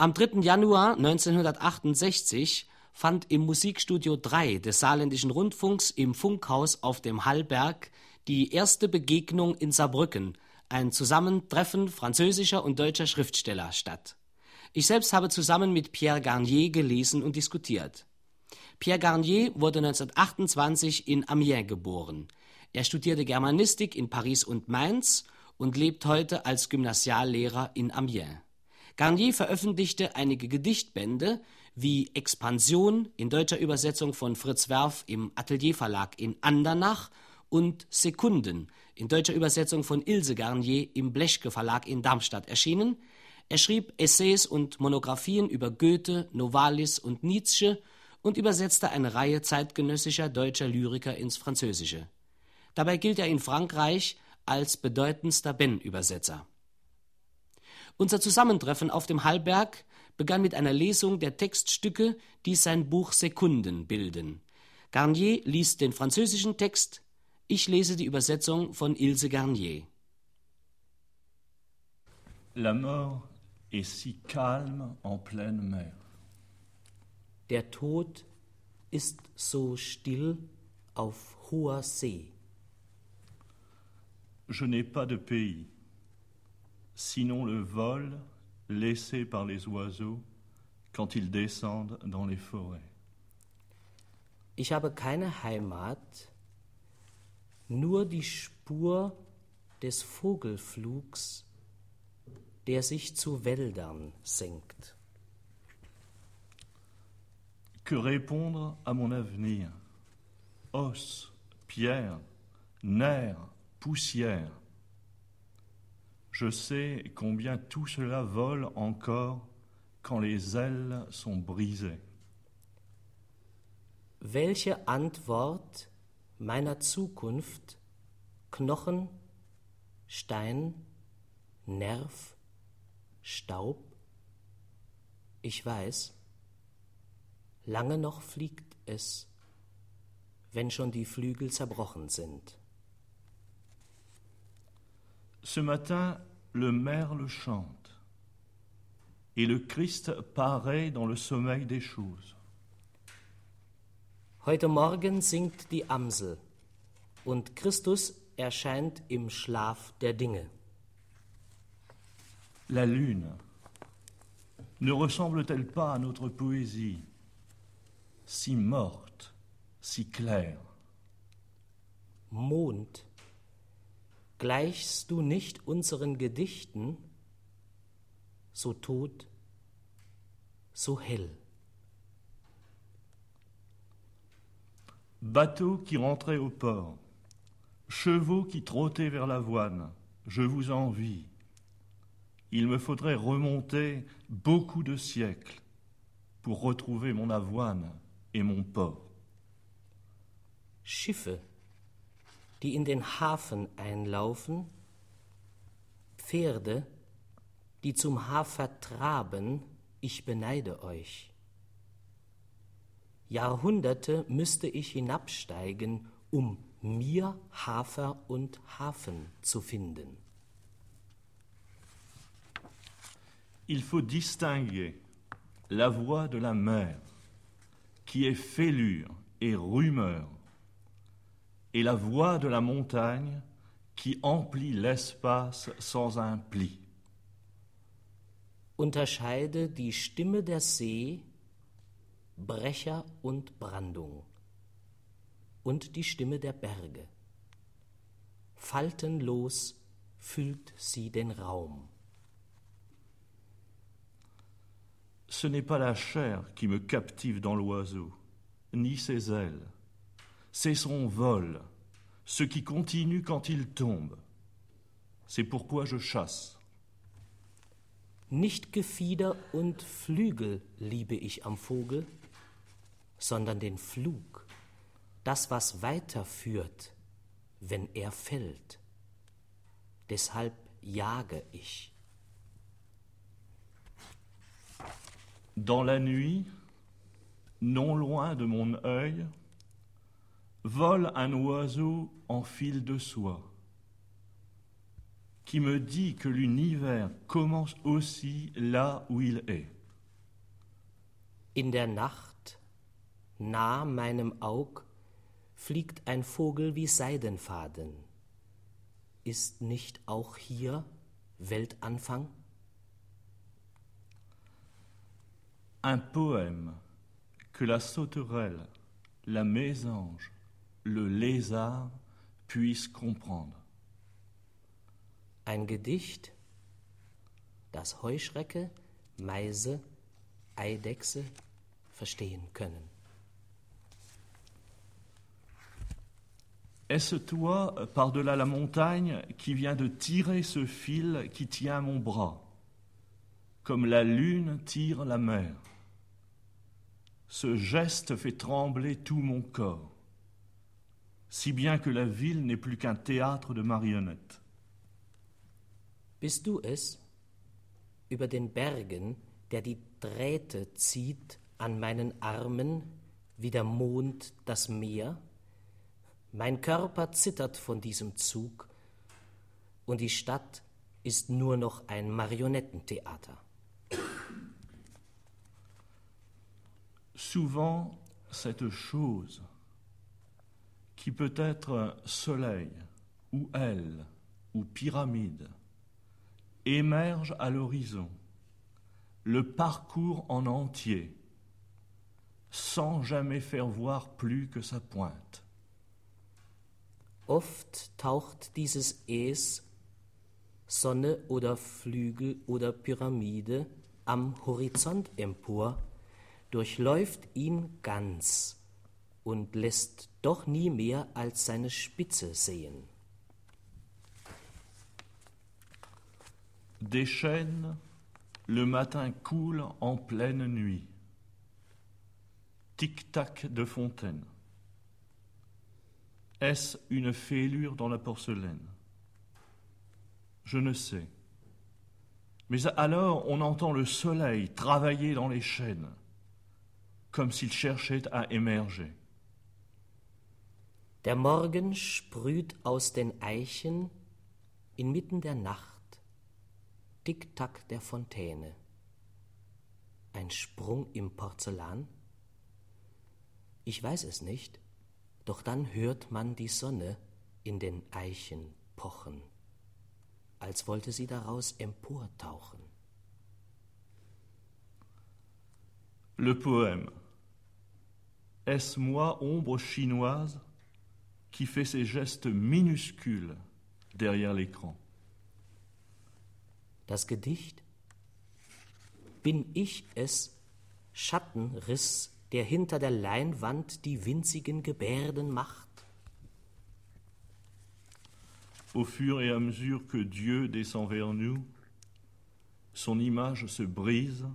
Am 3. Januar 1968 fand im Musikstudio 3 des Saarländischen Rundfunks im Funkhaus auf dem Hallberg die erste Begegnung in Saarbrücken, ein Zusammentreffen französischer und deutscher Schriftsteller, statt. Ich selbst habe zusammen mit Pierre Garnier gelesen und diskutiert. Pierre Garnier wurde 1928 in Amiens geboren. Er studierte Germanistik in Paris und Mainz und lebt heute als Gymnasiallehrer in Amiens. Garnier veröffentlichte einige Gedichtbände wie Expansion in deutscher Übersetzung von Fritz Werf im Atelier Verlag in Andernach und Sekunden in deutscher Übersetzung von Ilse Garnier im Blechke Verlag in Darmstadt erschienen. Er schrieb Essays und Monographien über Goethe, Novalis und Nietzsche und übersetzte eine Reihe zeitgenössischer deutscher Lyriker ins Französische. Dabei gilt er in Frankreich als bedeutendster Ben-Übersetzer. Unser Zusammentreffen auf dem Hallberg begann mit einer Lesung der Textstücke, die sein Buch Sekunden bilden. Garnier liest den französischen Text, ich lese die Übersetzung von Ilse Garnier. La mort est si calme en pleine mer. Der Tod ist so still auf hoher See. Je n'ai pas de pays, sinon le vol laissé par les oiseaux quand ils descendent dans les forêts. Ich habe keine Heimat, nur die Spur des Vogelflugs, der sich zu Wäldern senkt. Que répondre à mon avenir? Os, pierre, nerfs, poussière. Je sais combien tout cela vole encore quand les ailes sont brisées. Welche Antwort meiner Zukunft Knochen, Stein, Nerv, Staub? Ich weiß, lange noch fliegt es, wenn schon die Flügel zerbrochen sind. Ce matin, le merle chante, et le Christ paraît dans le sommeil des choses. Heute Morgen singt die Amsel und Christus erscheint im Schlaf der Dinge. La lune ne ressemble-t-elle pas à notre poésie, si morte, si claire? Mond, gleichst du nicht unseren Gedichten, so tot, so hell? Bateaux qui rentraient au port, chevaux qui trottaient vers l'avoine, je vous envie. Il me faudrait remonter beaucoup de siècles pour retrouver mon avoine et mon port. Schiffe, die in den Hafen einlaufen, Pferde, die zum Hafer traben, ich beneide euch. Jahrhunderte müsste ich hinabsteigen, um mir Hafer und Hafen zu finden. Il faut distinguer la voix de la mer, qui est fêlure et rumeur, et la voix de la montagne, qui emplit l'espace sans un pli. Unterscheide die Stimme der See, Brecher und Brandung, und die Stimme der Berge. Faltenlos füllt sie den Raum. Ce n'est pas la chair qui me captive dans l'oiseau, ni ses ailes. C'est son vol, ce qui continue quand il tombe. C'est pourquoi je chasse. Nicht Gefieder und Flügel liebe ich am Vogel, sondern den Flug, das, was weiterführt, wenn er fällt. Deshalb jage ich. Dans la nuit, non loin de mon œil, vole un oiseau en fil de soie, qui me dit que l'univers commence aussi là où il est. In der Nacht, nah meinem Aug, fliegt ein Vogel wie Seidenfaden. Ist nicht auch hier Weltanfang? Un poème que la sauterelle, la mésange, le lézard puissent comprendre. Ein Gedicht, das Heuschrecke, Meise, Eidechse verstehen können. Est-ce toi, par-delà la montagne, qui viens de tirer ce fil qui tient mon bras, comme la lune tire la mer? Ce geste fait trembler tout mon corps, si bien que la ville n'est plus qu'un théâtre de marionnettes. Bist du es, über den Bergen, der die Drähte zieht an meinen Armen, wie der Mond das Meer? Mein Körper zittert von diesem Zug, und die Stadt ist nur noch ein Marionettentheater. Souvent, cette chose qui peut être soleil ou aile ou pyramide émerge à l'horizon, le parcours en entier, sans jamais faire voir plus que sa pointe. Oft taucht dieses Es, Sonne oder Flügel oder Pyramide, am Horizont empor, durchläuft ihn ganz und lässt doch nie mehr als seine Spitze sehen. Des chênes, le matin coule en pleine nuit. Tic-tac de fontaine. Est-ce une fêlure dans la porcelaine? Je ne sais. Mais alors on entend le soleil travailler dans les chênes, comme s'il cherchait à émerger. Der Morgen sprüht aus den Eichen inmitten der Nacht Tick-Tack der Fontäne. Ein Sprung im Porzellan? Ich weiß es nicht, doch dann hört man die Sonne in den Eichen pochen, als wollte sie daraus emportauchen. Le poème. Est-ce moi, ombre chinoise, qui fait ces gestes minuscules derrière l'écran Das Gedicht? Bin ich es, Schattenriss, der hinter der Leinwand die winzigen Gebärden macht? Au fur et à mesure que Dieu descend vers nous, son image se brise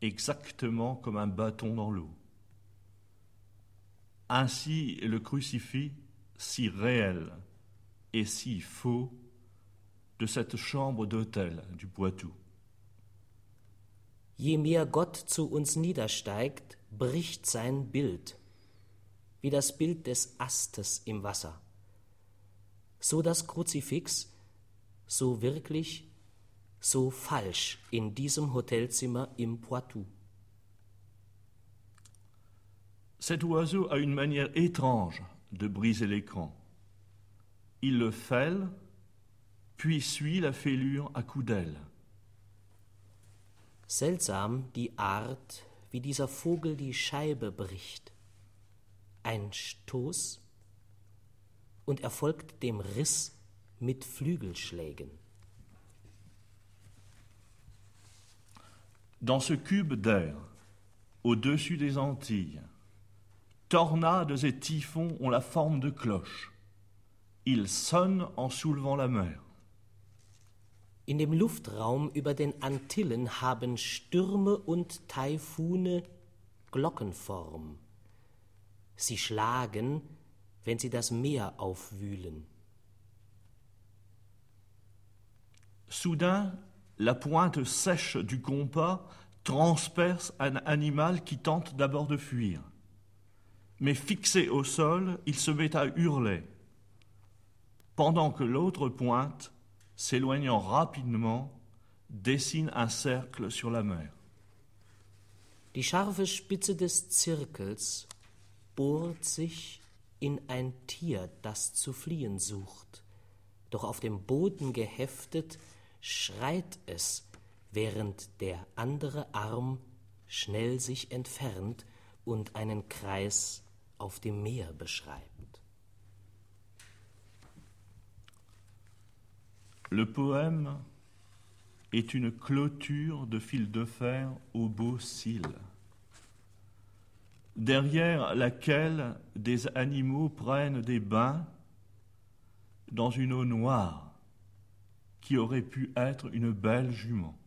exactement comme un bâton dans l'eau. Ainsi le crucifix si réel et si faux de cette chambre d'hôtel du Poitou. Je mehr Gott zu uns niedersteigt, bricht sein Bild, wie das Bild des Astes im Wasser. So das Kruzifix, so wirklich, so falsch in diesem Hotelzimmer im Poitou. Cet oiseau a une manière étrange de briser l'écran. Il le fêle, puis suit la fêlure à coups d'aile. Seltsam die Art, wie dieser Vogel die Scheibe bricht. Ein Stoß und er folgt dem Riss mit Flügelschlägen. Dans ce cube d'air, au-dessus des Antilles, tornades et typhons ont la forme de cloches. Ils sonnent en soulevant la mer. In dem Luftraum über den Antillen haben Stürme und Taifune Glockenform. Sie schlagen, wenn sie das Meer aufwühlen. Soudain, la pointe sèche du compas transperce un animal qui tente d'abord de fuir. Mais fixé au sol, il se met à hurler, pendant que l'autre pointe, s'éloignant rapidement, dessine un cercle sur la mer. Die scharfe Spitze des Zirkels bohrt sich in ein Tier, das zu fliehen sucht. Doch auf dem Boden geheftet schreit es, während der andere Arm schnell sich entfernt und einen Kreis auf dem Meer beschreibt. Le poème est une clôture de fil de fer au beau cils, derrière laquelle des animaux prennent des bains dans une eau noire qui aurait pu être une belle jument.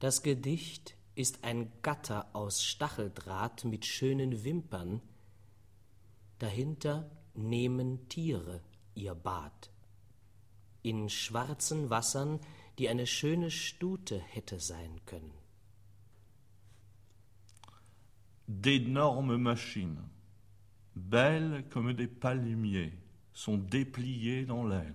Das Gedicht ist ein Gatter aus Stacheldraht mit schönen Wimpern. Dahinter nehmen Tiere ihr Bad. In schwarzen Wassern, die eine schöne Stute hätte sein können. D'énormes machines, belles comme des palmiers, sont dépliées dans l'air.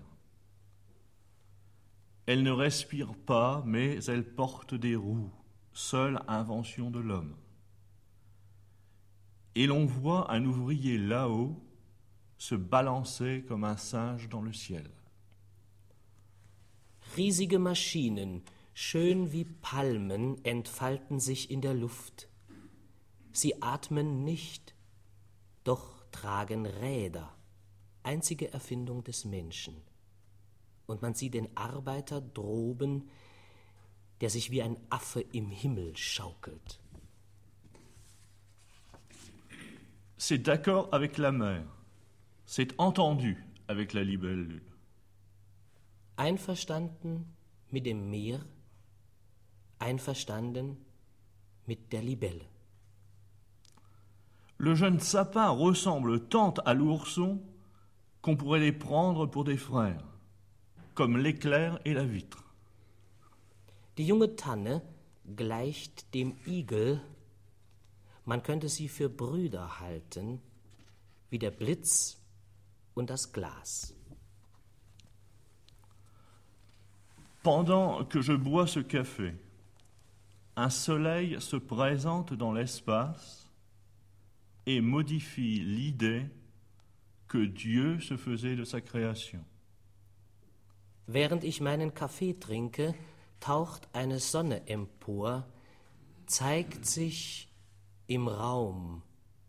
Elles ne respirent pas, mais elles portent des roues, seule invention de l'homme. Et l'on voit un ouvrier là-haut se balancer comme un singe dans le ciel. Riesige Maschinen, schön wie Palmen, entfalten sich in der Luft. Sie atmen nicht, doch tragen Räder, einzige Erfindung des Menschen. Und man sieht den Arbeiter droben, der sich wie ein Affe im Himmel schaukelt. C'est d'accord avec la mer, c'est entendu avec la libellule. Einverstanden mit dem Meer, einverstanden mit der Libelle. Le jeune sapin ressemble tant à l'ourson qu'on pourrait les prendre pour des frères, comme l'éclair et la vitre. Die junge Tanne gleicht dem Igel, man könnte sie für Brüder halten, wie der Blitz und das Glas. Pendant que je bois ce café, un soleil se présente dans l'espace et modifie l'idée que Dieu se faisait de sa création. Während ich meinen Kaffee trinke, taucht eine Sonne empor, zeigt sich im Raum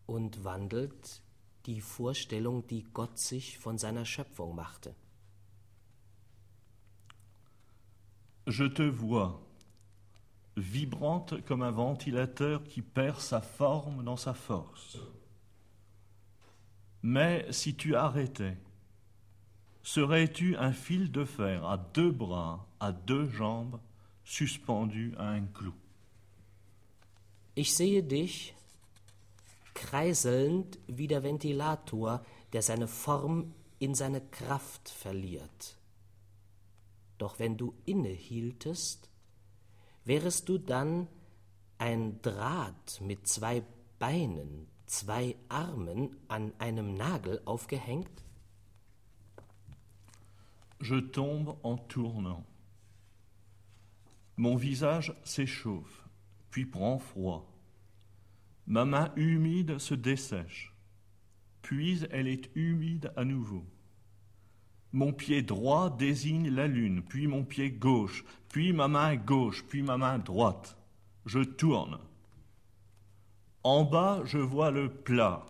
und wandelt die Vorstellung, die Gott sich von seiner Schöpfung machte. Je te vois, vibrante comme un ventilateur qui perd sa forme dans sa force. Mais si tu arrêtais, serais-tu un fil de fer à deux bras, à deux jambes, suspendu à un clou? Ich sehe dich kreiselnd wie der Ventilator, der seine Form in seine Kraft verliert. Doch wenn du innehieltest, wärest du dann ein Draht mit zwei Beinen, zwei Armen an einem Nagel aufgehängt? Je tombe en tournant. Mon visage s'échauffe, puis prend froid. Ma main humide se dessèche, puis elle est humide à nouveau. Mon pied droit désigne la lune, puis mon pied gauche, puis ma main gauche, puis ma main droite. Je tourne. En bas, je vois le plat.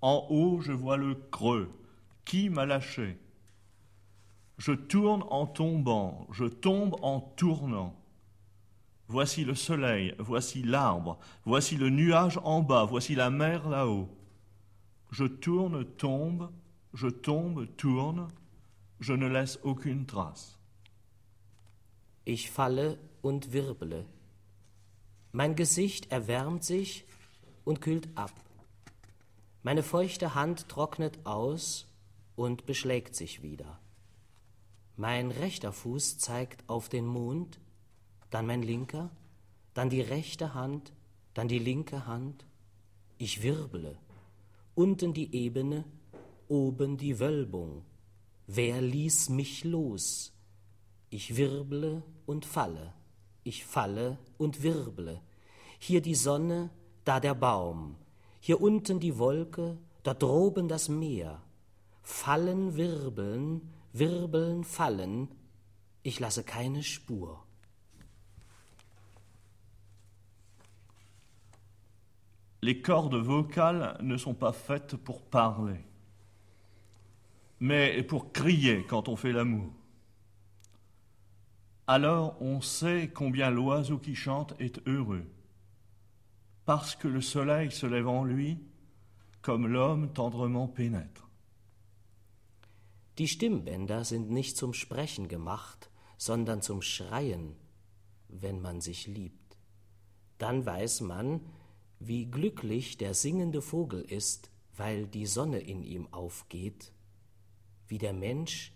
En haut, je vois le creux. Qui m'a lâché? Je tourne en tombant, je tombe en tournant. Voici le soleil, voici l'arbre, voici le nuage en bas, voici la mer là-haut. Je tourne, tombe, je tombe, tourne, je ne laisse aucune trace. Ich falle und wirble. Mein Gesicht erwärmt sich und kühlt ab. Meine feuchte Hand trocknet aus und beschlägt sich wieder. Mein rechter Fuß zeigt auf den Mond, dann mein linker, dann die rechte Hand, dann die linke Hand. Ich wirble. Unten die Ebene, oben die Wölbung. Wer ließ mich los? Ich wirble und falle, ich falle und wirble. Hier die Sonne, da der Baum, hier unten die Wolke, dort droben das Meer. Fallen, wirbeln, wirbeln, fallen, ich lasse keine Spur. Les cordes vocales ne sont pas faites pour parler, mais pour crier quand on fait l'amour. Alors on sait combien l'oiseau qui chante est heureux, parce que le soleil se lève en lui, comme l'homme tendrement pénètre. Die Stimmbänder sind nicht zum Sprechen gemacht, sondern zum Schreien, wenn man sich liebt. Dann weiß man, wie glücklich der singende Vogel ist, weil die Sonne in ihm aufgeht, wie der Mensch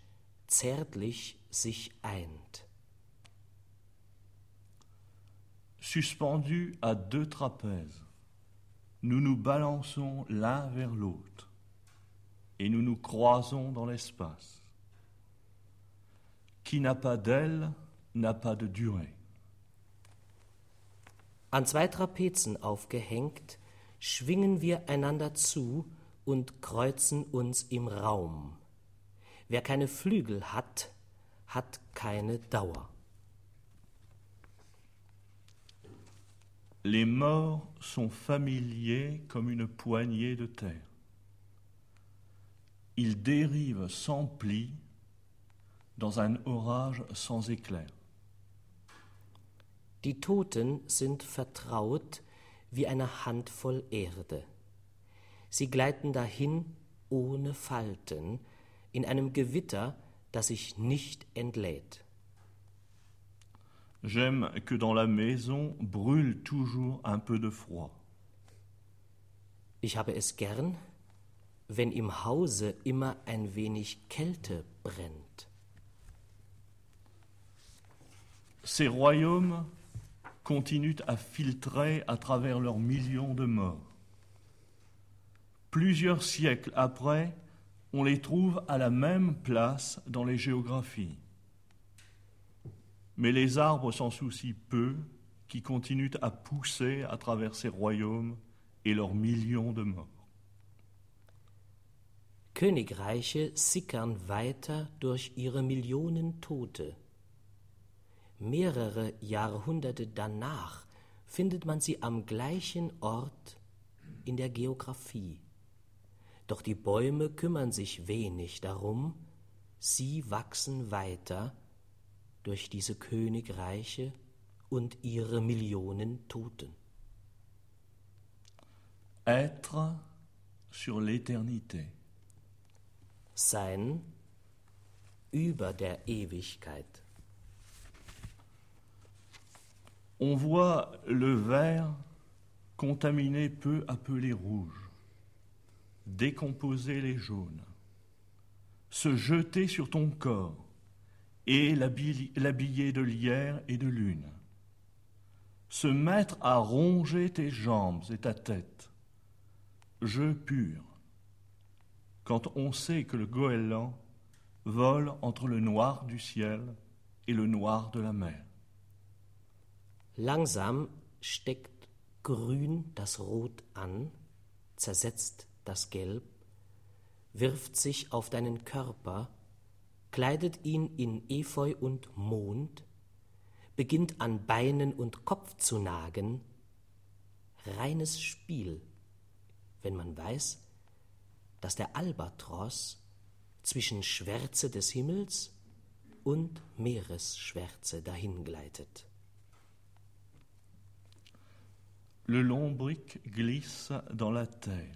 zärtlich sich eint. Suspendus à deux trapèzes, nous nous balançons l'un vers l'autre et nous nous croisons dans l'espace. Qui n'a pas d'aile n'a pas de durée. An zwei Trapezen aufgehängt, schwingen wir einander zu und kreuzen uns im Raum. Wer keine Flügel hat, hat keine Dauer. Les morts sont familiers comme une poignée de terre. Ils dérivent sans pli dans un orage sans éclair. Die Toten sind vertraut wie eine Handvoll Erde. Sie gleiten dahin ohne Falten, in einem Gewitter, das sich nicht entlädt. J'aime que dans la maison brûle toujours un peu de froid. Ich habe es gern, wenn im Hause immer ein wenig Kälte brennt. Ces royaumes continuent à filtrer à travers leurs millions de morts. Plusieurs siècles après, on les trouve à la même place dans les géographies. Mais les arbres s'en soucient peu, qui continuent à pousser à travers ces royaumes et leurs millions de morts. Königreiche sickern weiter durch ihre Millionen Tote. Mehrere Jahrhunderte danach findet man sie am gleichen Ort in der Geographie. Doch die Bäume kümmern sich wenig darum, sie wachsen weiter durch diese Königreiche und ihre Millionen Toten. Être sur l'éternité. Sein über der Ewigkeit. On voit le vert contaminer peu à peu les rouges, décomposer les jaunes, se jeter sur ton corps et l'habiller de lierre et de lune, se mettre à ronger tes jambes et ta tête, jeu pur, quand on sait que le goéland vole entre le noir du ciel et le noir de la mer. Langsam steckt Grün das Rot an, zersetzt das Gelb, wirft sich auf deinen Körper, kleidet ihn in Efeu und Mond, beginnt an Beinen und Kopf zu nagen, reines Spiel, wenn man weiß, dass der Albatros zwischen Schwärze des Himmels und Meeresschwärze dahingleitet. Le lombric glisse dans la terre,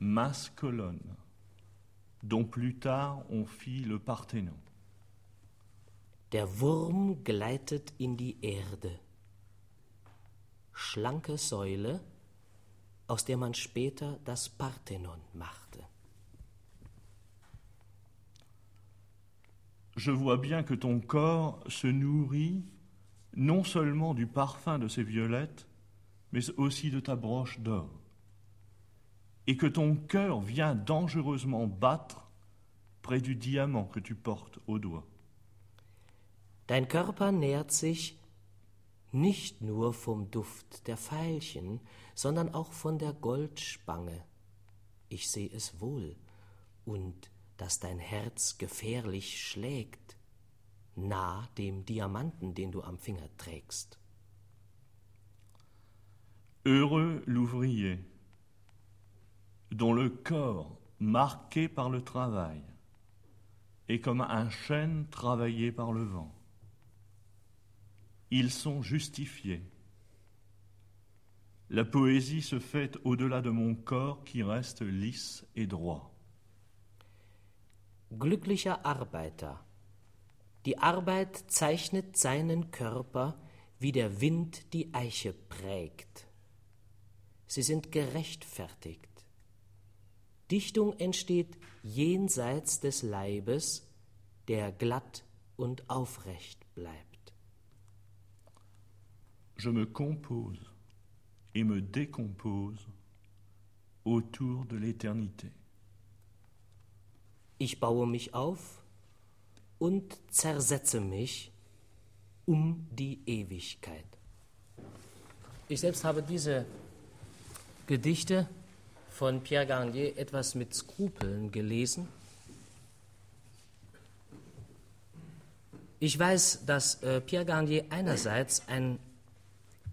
masse colonne, dont plus tard on fit le Parthénon. Der Wurm gleitet in die Erde. Schlanke Säule, aus der man später das Parthenon machte. Je vois bien que ton corps se nourrit non seulement du parfum de ces violettes, mais aussi de ta broche d'or, et que ton cœur vient dangereusement battre près du diamant que tu portes au doigt. Dein Körper nährt sich nicht nur vom Duft der Veilchen, sondern auch von der Goldspange. Ich seh es wohl, und dass dein Herz gefährlich schlägt, nah dem Diamanten, den du am Finger trägst. Heureux l'ouvrier, dont le corps, marqué par le travail, est comme un chêne travaillé par le vent. Ils sont justifiés. La poésie se fait au-delà de mon corps qui reste lisse et droit. Glücklicher Arbeiter. Die Arbeit zeichnet seinen Körper, wie der Wind die Eiche prägt. Sie sind gerechtfertigt. Dichtung entsteht jenseits des Leibes, der glatt und aufrecht bleibt. Je me compose et me décompose autour de l'éternité. Ich baue mich auf und zersetze mich um die Ewigkeit. Ich selbst habe diese Gedichte von Pierre Garnier etwas mit Skrupeln gelesen. Ich weiß, dass äh, Pierre Garnier einerseits ein,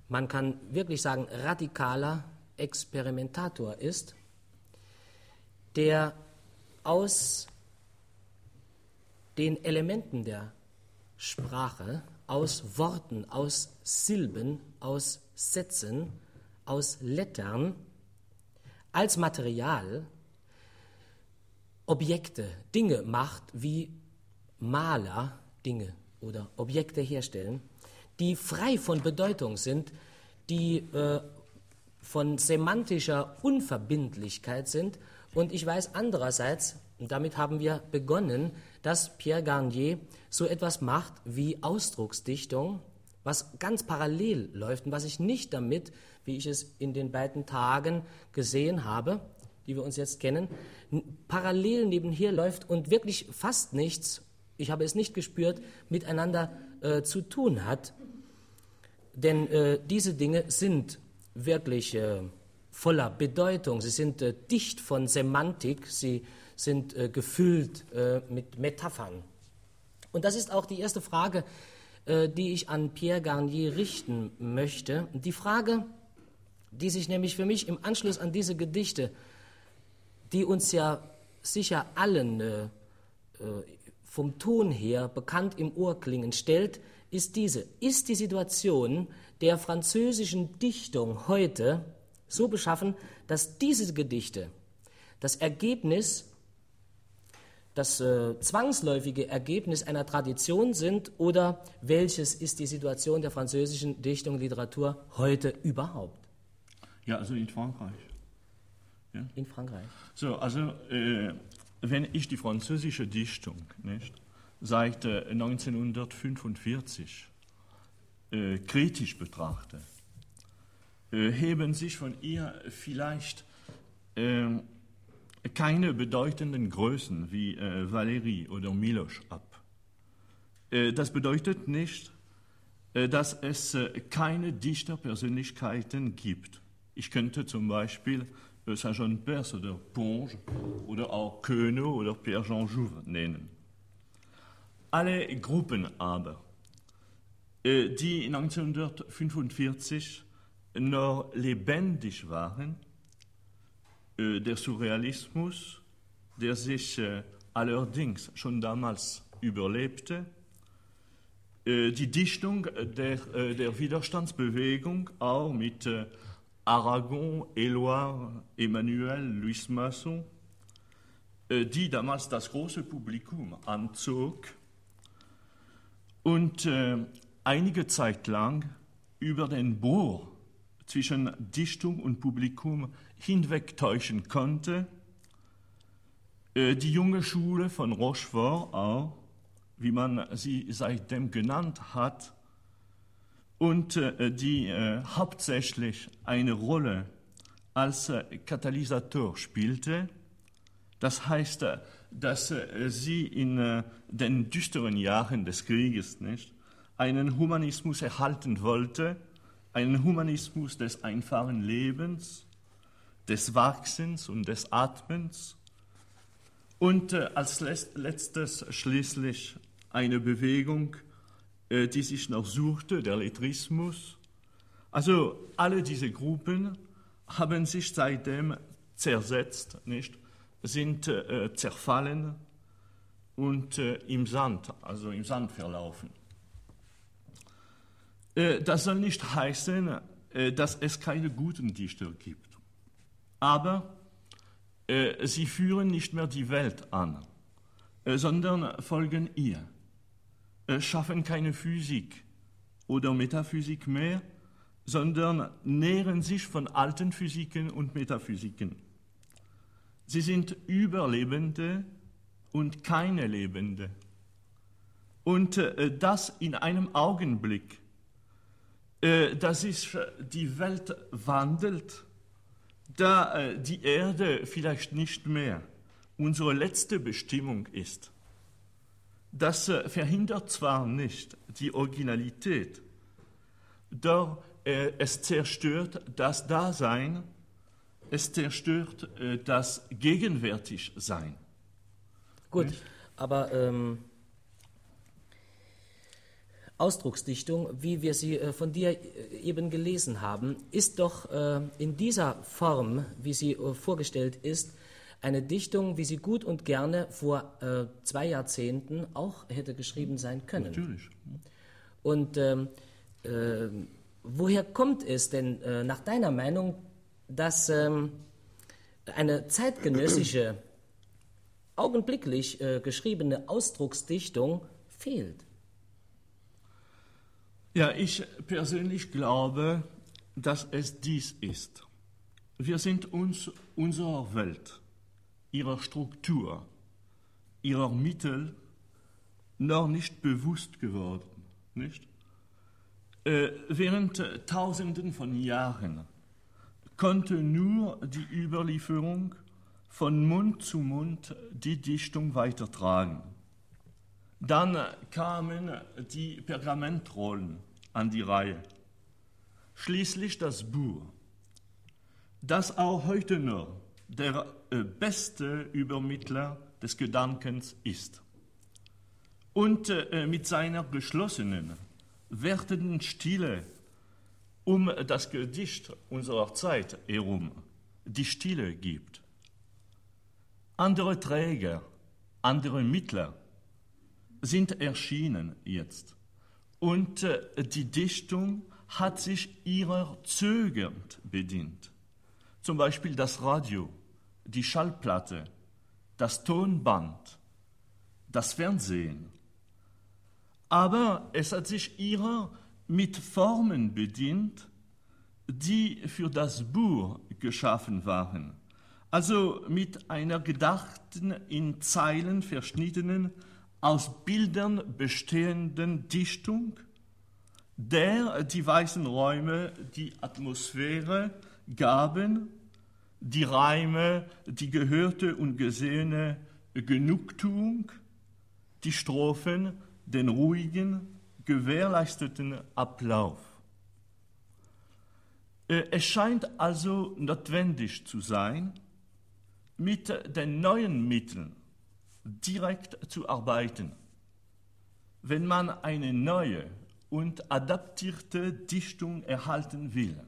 man kann wirklich sagen, radikaler Experimentator ist, der aus den Elementen der Sprache, aus Worten, aus Silben, aus Sätzen, aus Lettern als Material Objekte, Dinge macht, wie Maler Dinge oder Objekte herstellen, die frei von Bedeutung sind, die äh, von semantischer Unverbindlichkeit sind. Und ich weiß andererseits, und damit haben wir begonnen, dass Pierre Garnier so etwas macht wie Ausdrucksdichtung, was ganz parallel läuft und was ich nicht damit, wie ich es in den beiden Tagen gesehen habe, die wir uns jetzt kennen, parallel nebenher läuft und wirklich fast nichts, ich habe es nicht gespürt, miteinander äh, zu tun hat. Denn äh, diese Dinge sind wirklich äh, voller Bedeutung, sie sind äh, dicht von Semantik, sie sind äh, gefüllt äh, mit Metaphern. Und das ist auch die erste Frage, die ich an Pierre Garnier richten möchte. Die Frage, die sich nämlich für mich im Anschluss an diese Gedichte, die uns ja sicher allen äh, äh, vom Ton her bekannt im Ohr klingen, stellt, ist diese. Ist die Situation der französischen Dichtung heute so beschaffen, dass diese Gedichte das Ergebnis das äh, zwangsläufige Ergebnis einer Tradition sind oder welches ist die Situation der französischen Dichtung und Literatur heute überhaupt? Ja, also in Frankreich. Ja? In Frankreich. So, also äh, wenn ich die französische Dichtung nicht, seit äh, 1945 äh, kritisch betrachte, äh, heben sich von ihr vielleicht ähm, keine bedeutenden Größen wie äh, Valerie oder Miloš ab. Äh, das bedeutet nicht, äh, dass es keine Dichterpersönlichkeiten gibt. Ich könnte zum Beispiel äh, Saint-Jean Perse oder Ponge oder auch Queneau oder Pierre-Jean Jouve nennen. Alle Gruppen aber, äh, die 1945 noch lebendig waren, äh, der Surrealismus, der sich allerdings schon damals überlebte, die Dichtung der, der Widerstandsbewegung auch mit Aragon, Éluard, Emmanuel, Luis Masson, die damals das große Publikum anzog und einige Zeit lang über den Bohr zwischen Dichtung und Publikum hinwegtäuschen konnte. Äh, die junge Schule von Rochefort auch, wie man sie seitdem genannt hat, und äh, die äh, hauptsächlich eine Rolle als Katalysator spielte. Das heißt, dass sie in den düsteren Jahren des Krieges nicht einen Humanismus erhalten wollte, einen Humanismus des einfachen Lebens, des Wachsens und des Atmens und äh, als letztes schließlich eine Bewegung, äh, die sich noch suchte, der Lettrismus. Also alle diese Gruppen haben sich seitdem zersetzt, nicht? sind äh, zerfallen und äh, im Sand, also im Sand verlaufen. Äh, das soll nicht heißen, äh, dass es keine guten Dichter gibt. Aber äh, sie führen nicht mehr die Welt an, sondern folgen ihr, schaffen keine Physik oder Metaphysik mehr, sondern nähren sich von alten Physiken und Metaphysiken. Sie sind Überlebende und keine Lebende. Und das in einem Augenblick, äh, dass sich die Welt wandelt, da äh, die Erde vielleicht nicht mehr unsere letzte Bestimmung ist. Das äh, verhindert zwar nicht die Originalität, doch es zerstört das Dasein, es zerstört das Gegenwärtigsein. Gut, aber ähm, Ausdrucksdichtung, wie wir sie äh, von dir äh, eben gelesen haben, ist doch äh, in dieser Form, wie sie vorgestellt ist, eine Dichtung, wie sie gut und gerne vor zwei Jahrzehnten auch hätte geschrieben sein können. Natürlich. Und ähm, äh, woher kommt es denn äh, nach deiner Meinung, dass ähm, eine zeitgenössische, augenblicklich äh, geschriebene Ausdrucksdichtung fehlt? Ja, ich persönlich glaube, dass es dies ist. Wir sind uns unserer Welt, ihrer Struktur, ihrer Mittel noch nicht bewusst geworden. Nicht? Äh, während Tausenden von Jahren konnte nur die Überlieferung von Mund zu Mund die Dichtung weitertragen. Dann kamen die Pergamentrollen an die Reihe. Schließlich das Buch, das auch heute noch der beste Übermittler des Gedankens ist. Und äh, mit seiner geschlossenen, wertenden Stille um das Gedicht unserer Zeit herum die Stille gibt. Andere Träger, andere Mittler sind erschienen jetzt. Und äh, die Dichtung hat sich ihrer zögernd bedient. Zum Beispiel das Radio, die Schallplatte, das Tonband, das Fernsehen. Aber es hat sich ihrer mit Formen bedient, die für das Buch geschaffen waren. Also mit einer gedachten, in Zeilen verschnittenen aus Bildern bestehenden Dichtung, der die weißen Räume die Atmosphäre gaben, die Reime die gehörte und gesehene Genugtuung, die Strophen den ruhigen, gewährleisteten Ablauf. Äh, es scheint also notwendig zu sein, mit den neuen Mitteln direkt zu arbeiten. Wenn man eine neue und adaptierte Dichtung erhalten will.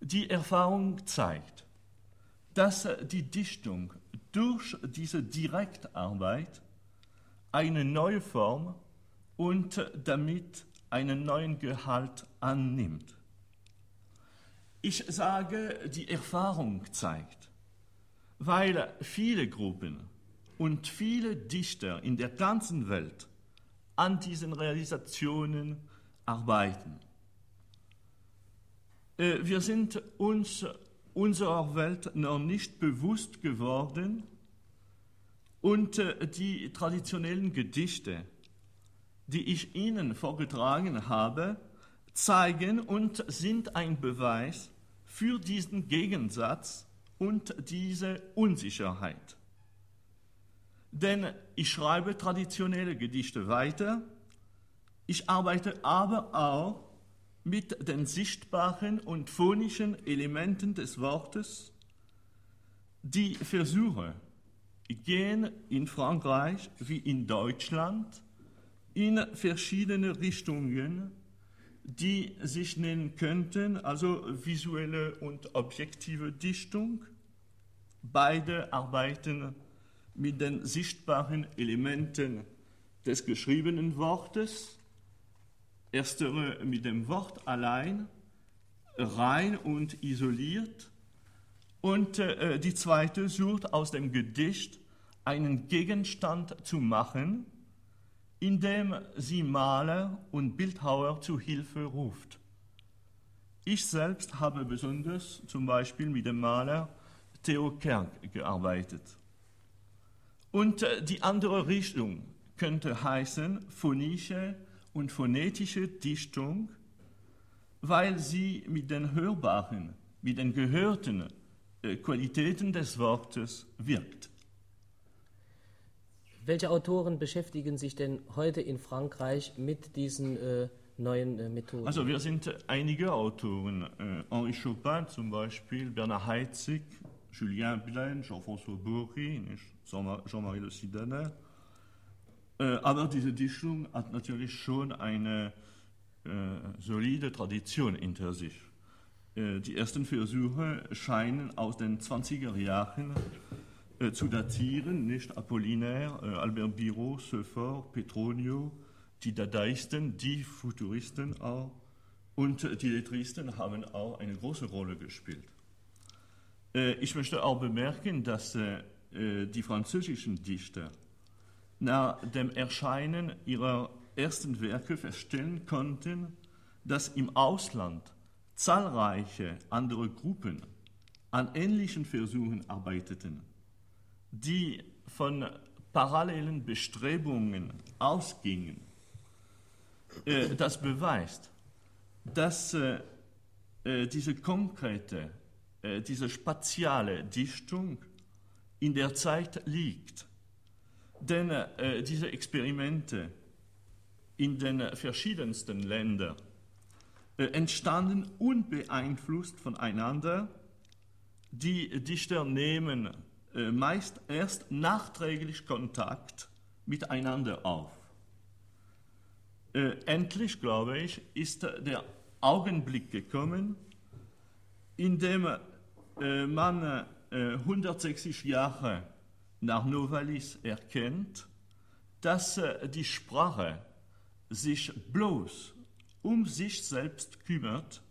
Die Erfahrung zeigt, dass die Dichtung durch diese Direktarbeit eine neue Form und damit einen neuen Gehalt annimmt. Ich sage, die Erfahrung zeigt, weil viele Gruppen und viele Dichter in der ganzen Welt an diesen Realisationen arbeiten. Äh, wir sind uns unserer Welt noch nicht bewusst geworden und äh, die traditionellen Gedichte, die ich Ihnen vorgetragen habe, zeigen und sind ein Beweis für diesen Gegensatz und diese Unsicherheit. Denn ich schreibe traditionelle Gedichte weiter, Ich arbeite aber auch mit den sichtbaren und phonischen Elementen des Wortes. Die Versuche gehen in Frankreich wie in Deutschland in verschiedene Richtungen, die sich nennen könnten, also visuelle und objektive Dichtung. Beide arbeiten mit den sichtbaren Elementen des geschriebenen Wortes, erstere mit dem Wort allein, rein und isoliert, und äh, die zweite sucht aus dem Gedicht einen Gegenstand zu machen, indem sie Maler und Bildhauer zu Hilfe ruft. Ich selbst habe besonders zum Beispiel mit dem Maler Theo Kerk gearbeitet. Und äh, die andere Richtung könnte heißen phonische und phonetische Dichtung, weil sie mit den hörbaren, mit den gehörten äh, Qualitäten des Wortes wirkt. Welche Autoren beschäftigen sich denn heute in Frankreich mit diesen äh, neuen äh, Methoden? Also wir sind einige Autoren, äh, Henri Chopin zum Beispiel, Bernard Heitzig, Julien Blaine, Jean-François Bourri, Jean-Marie Le Sidaner. Äh, aber diese Dichtung hat natürlich schon eine äh, solide Tradition hinter sich. Äh, die ersten Versuche scheinen aus den 20er Jahren zu datieren, nicht Apollinaire, Albert Biro, Sephor, Petronio, die Dadaisten, die Futuristen auch und die Lettristen haben auch eine große Rolle gespielt. Ich möchte auch bemerken, dass die französischen Dichter nach dem Erscheinen ihrer ersten Werke feststellen konnten, dass im Ausland zahlreiche andere Gruppen an ähnlichen Versuchen arbeiteten die von parallelen Bestrebungen ausgingen, äh, das beweist, dass äh, äh, diese konkrete, diese spatiale Dichtung in der Zeit liegt. Denn diese Experimente in den verschiedensten Ländern entstanden unbeeinflusst voneinander. Die Dichter nehmen äh, meist erst nachträglich Kontakt miteinander auf. Äh, endlich, glaube ich, ist der Augenblick gekommen, in dem äh, man 160 Jahre nach Novalis erkennt, dass die Sprache sich bloß um sich selbst kümmert,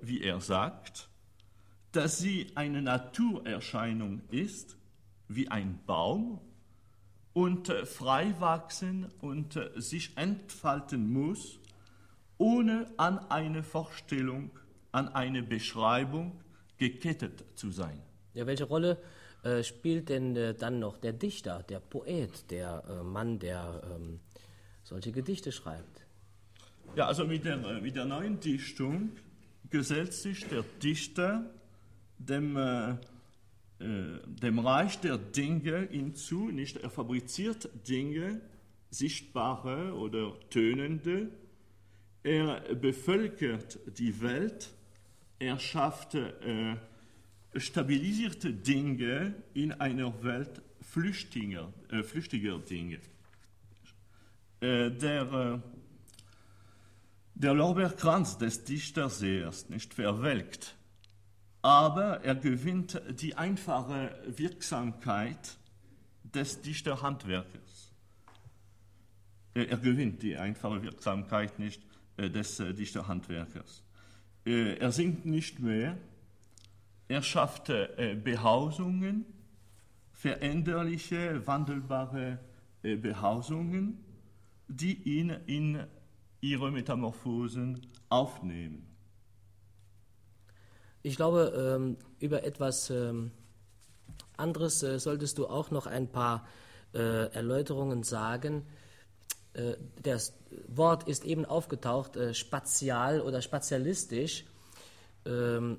wie er sagt, dass sie eine Naturerscheinung ist, wie ein Baum, und äh, frei wachsen und äh, sich entfalten muss, ohne an eine Vorstellung, an eine Beschreibung gekettet zu sein. Ja, welche Rolle äh, spielt denn äh, dann noch der Dichter, der Poet, der äh, Mann, der ähm, solche Gedichte schreibt? Ja, also mit der, äh, mit der neuen Dichtung gesellt sich der Dichter dem, äh, äh, dem Reich der Dinge hinzu. Nicht? Er fabriziert Dinge, sichtbare oder tönende. Er bevölkert die Welt. Er schafft äh, stabilisierte Dinge in einer Welt flüchtiger, äh, flüchtiger Dinge. Äh, der, äh, der Lorbeerkranz des Dichtersehers nicht verwelkt aber er gewinnt die einfache Wirksamkeit des Dichterhandwerkes. Er gewinnt die einfache Wirksamkeit nicht äh, des äh, Dichterhandwerkers. Äh, er singt nicht mehr, er schafft Behausungen, veränderliche, wandelbare Behausungen, die ihn in ihre Metamorphosen aufnehmen. Ich glaube, ähm, über etwas ähm, anderes äh, solltest du auch noch ein paar äh, Erläuterungen sagen. Äh, das Wort ist eben aufgetaucht, äh, spatial oder spatialistisch. Ähm,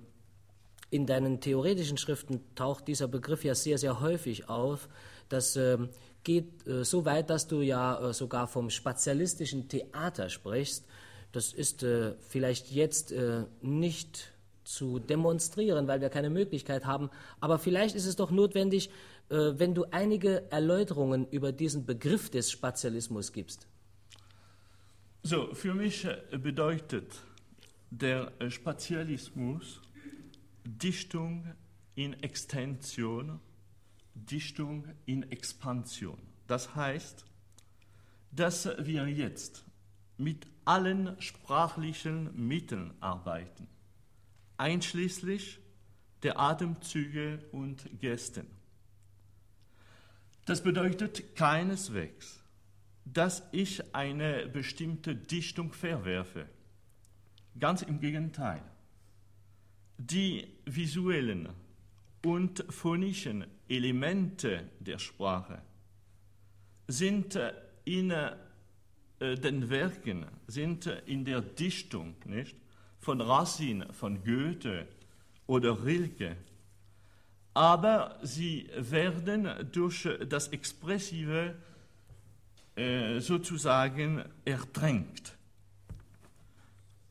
in deinen theoretischen Schriften taucht dieser Begriff ja sehr, sehr häufig auf, dass ähm, geht äh, so weit, dass du ja äh, sogar vom spazialistischen Theater sprichst. Das ist äh, vielleicht jetzt nicht zu demonstrieren, weil wir keine Möglichkeit haben, aber vielleicht ist es doch notwendig, wenn du einige Erläuterungen über diesen Begriff des Spazialismus gibst. So, für mich bedeutet der Spazialismus Dichtung in Extension Dichtung in Expansion. Das heißt, dass wir jetzt mit allen sprachlichen Mitteln arbeiten, einschließlich der Atemzüge und Gesten. Das bedeutet keineswegs, dass ich eine bestimmte Dichtung verwerfe. Ganz im Gegenteil. Die visuellen und phonischen Elemente der Sprache sind in äh, den Werken, sind in der Dichtung nicht, von Racine, von Goethe oder Rilke, aber sie werden durch das Expressive äh, sozusagen ertränkt.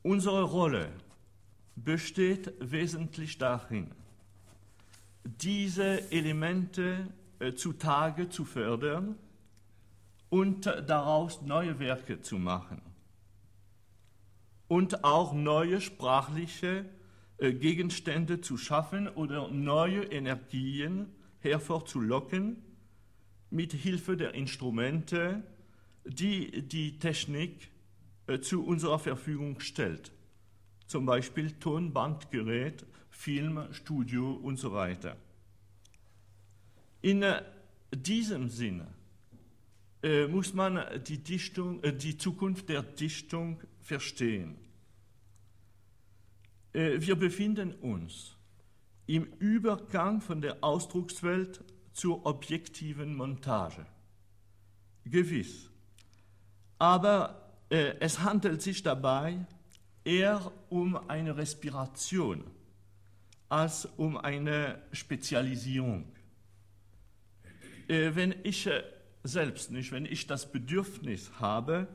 Unsere Rolle besteht wesentlich darin, diese Elemente äh, zutage zu fördern und daraus neue Werke zu machen und auch neue sprachliche äh, Gegenstände zu schaffen oder neue Energien hervorzulocken mit Hilfe der Instrumente, die die Technik äh, zu unserer Verfügung stellt. Zum Beispiel Tonbandgerät Film, Studio und so weiter. In äh, diesem Sinne äh, muss man die, Dichtung, äh, die Zukunft der Dichtung verstehen. Äh, wir befinden uns im Übergang von der Ausdruckswelt zur objektiven Montage. Gewiss. Aber äh, es handelt sich dabei eher um eine Respiration als um eine Spezialisierung. Äh, wenn ich äh, selbst nicht, wenn ich das Bedürfnis habe,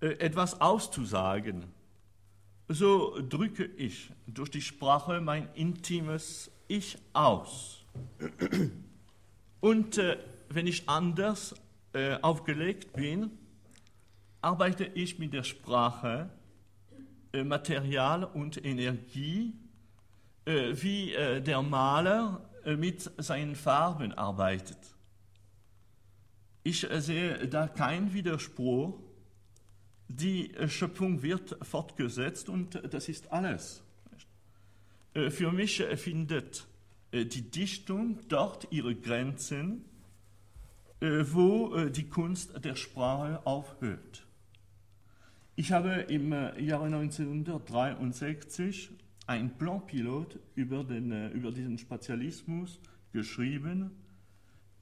äh, etwas auszusagen, so drücke ich durch die Sprache mein intimes Ich aus. Und wenn ich anders aufgelegt bin, arbeite ich mit der Sprache Material und Energie äh, wie äh, der Maler äh, mit seinen Farben arbeitet. Ich sehe da keinen Widerspruch. Die Schöpfung wird fortgesetzt und das ist alles. Für mich findet die Dichtung dort ihre Grenzen, wo die Kunst der Sprache aufhört. Ich habe im Jahre 1963 ein Planpilot über, äh, über diesen Spezialismus geschrieben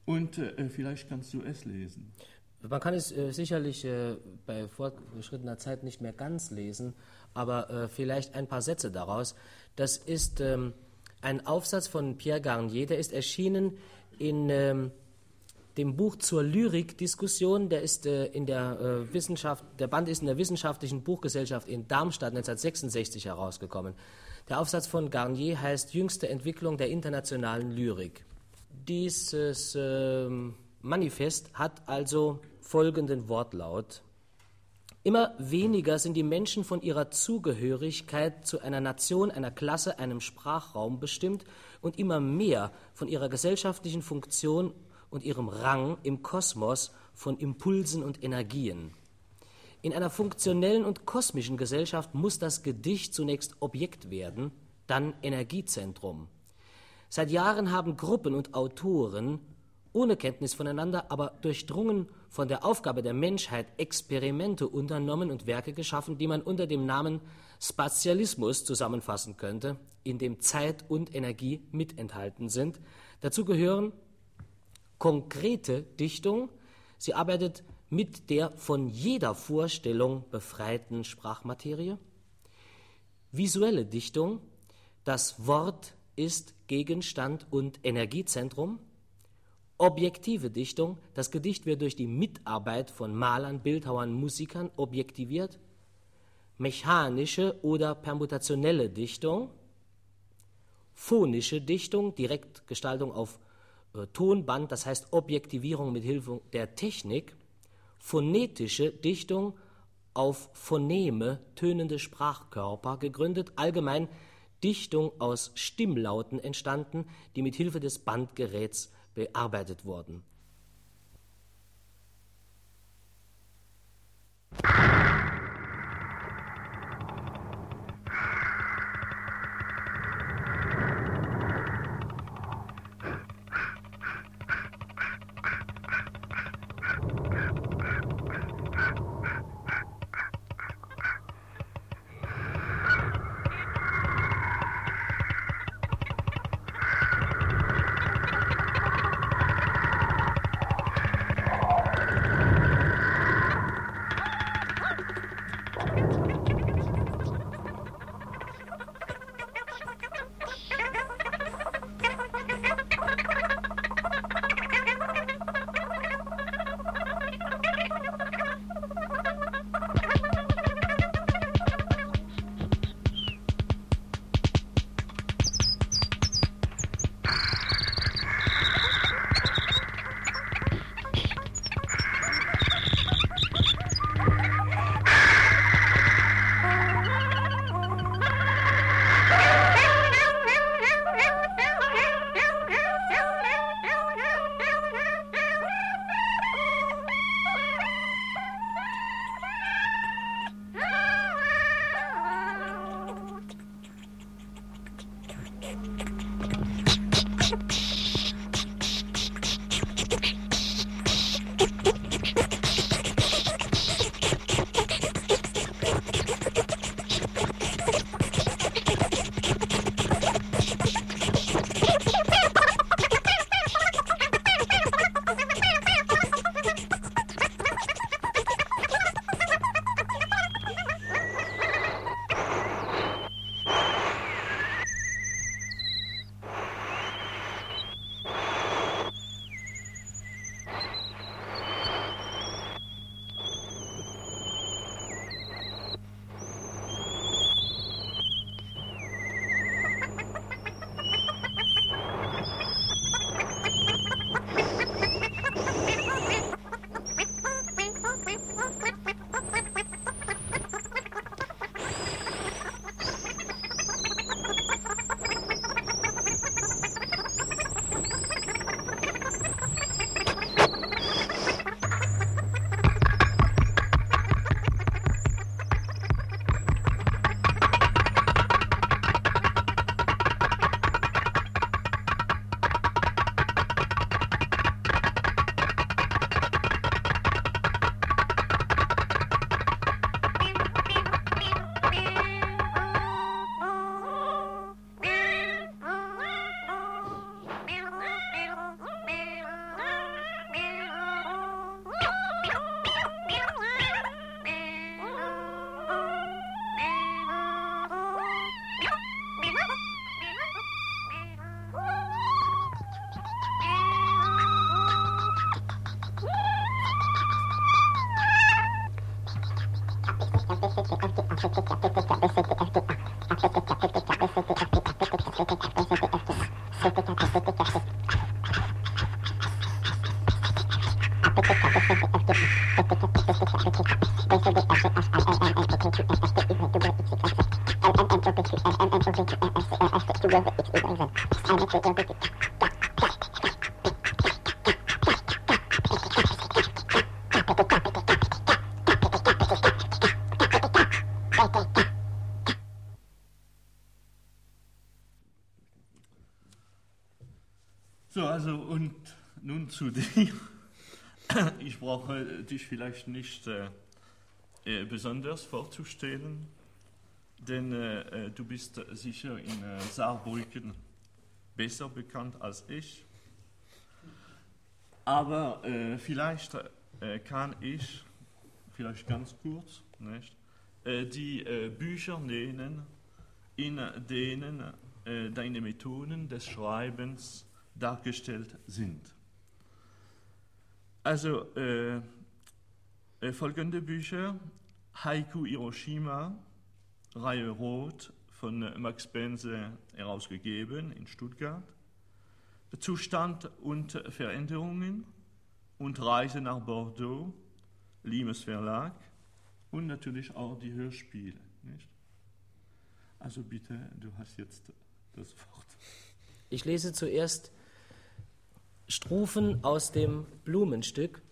und äh, vielleicht kannst du es lesen. Man kann es äh, sicherlich äh, bei fortgeschrittener Zeit nicht mehr ganz lesen, aber äh, vielleicht ein paar Sätze daraus. Das ist ähm, ein Aufsatz von Pierre Garnier, der ist erschienen in ähm, dem Buch zur Lyrik-Diskussion, der ist äh, in der äh, Wissenschaft, der Band ist in der Wissenschaftlichen Buchgesellschaft in Darmstadt 1966 herausgekommen. Der Aufsatz von Garnier heißt Jüngste Entwicklung der internationalen Lyrik. Dieses äh, Manifest hat also folgenden Wortlaut. Immer weniger sind die Menschen von ihrer Zugehörigkeit zu einer Nation, einer Klasse, einem Sprachraum bestimmt und immer mehr von ihrer gesellschaftlichen Funktion und ihrem Rang im Kosmos von Impulsen und Energien. In einer funktionellen und kosmischen Gesellschaft muss das Gedicht zunächst Objekt werden, dann Energiezentrum. Seit Jahren haben Gruppen und Autoren ohne Kenntnis voneinander, aber durchdrungen von der Aufgabe der Menschheit Experimente unternommen und Werke geschaffen, die man unter dem Namen Spatialismus zusammenfassen könnte, in dem Zeit und Energie mit enthalten sind. Dazu gehören konkrete Dichtung. Sie arbeitet mit der von jeder Vorstellung befreiten Sprachmaterie. Visuelle Dichtung, das Wort ist Gegenstand und Energiezentrum Objektive Dichtung, das Gedicht wird durch die Mitarbeit von Malern, Bildhauern, Musikern objektiviert. Mechanische oder permutationelle Dichtung, phonische Dichtung, Direktgestaltung auf Tonband, das heißt Objektivierung mit Hilfe der Technik, phonetische Dichtung auf Phoneme, tönende Sprachkörper gegründet, allgemein Dichtung aus Stimmlauten entstanden, die mit Hilfe des Bandgeräts bearbeitet wurden. So, also und nun zu dir. Ich brauche dich vielleicht nicht äh, besonders vorzustellen, denn äh, äh du bist sicher in äh, Saarbrücken besser bekannt als ich. Aber äh, vielleicht kann ich, vielleicht ganz kurz, nicht, die Bücher nennen, in denen deine Methoden des Schreibens dargestellt sind. Also äh, äh, folgende Bücher: Haiku Hiroshima, Reihe Rot von Max Benze herausgegeben in Stuttgart. Zustand und Veränderungen und Reise nach Bordeaux, Limes Verlag und natürlich auch die Hörspiele. Nicht? Also bitte, du hast jetzt das Wort. Ich lese zuerst Strophen aus dem Blumenstück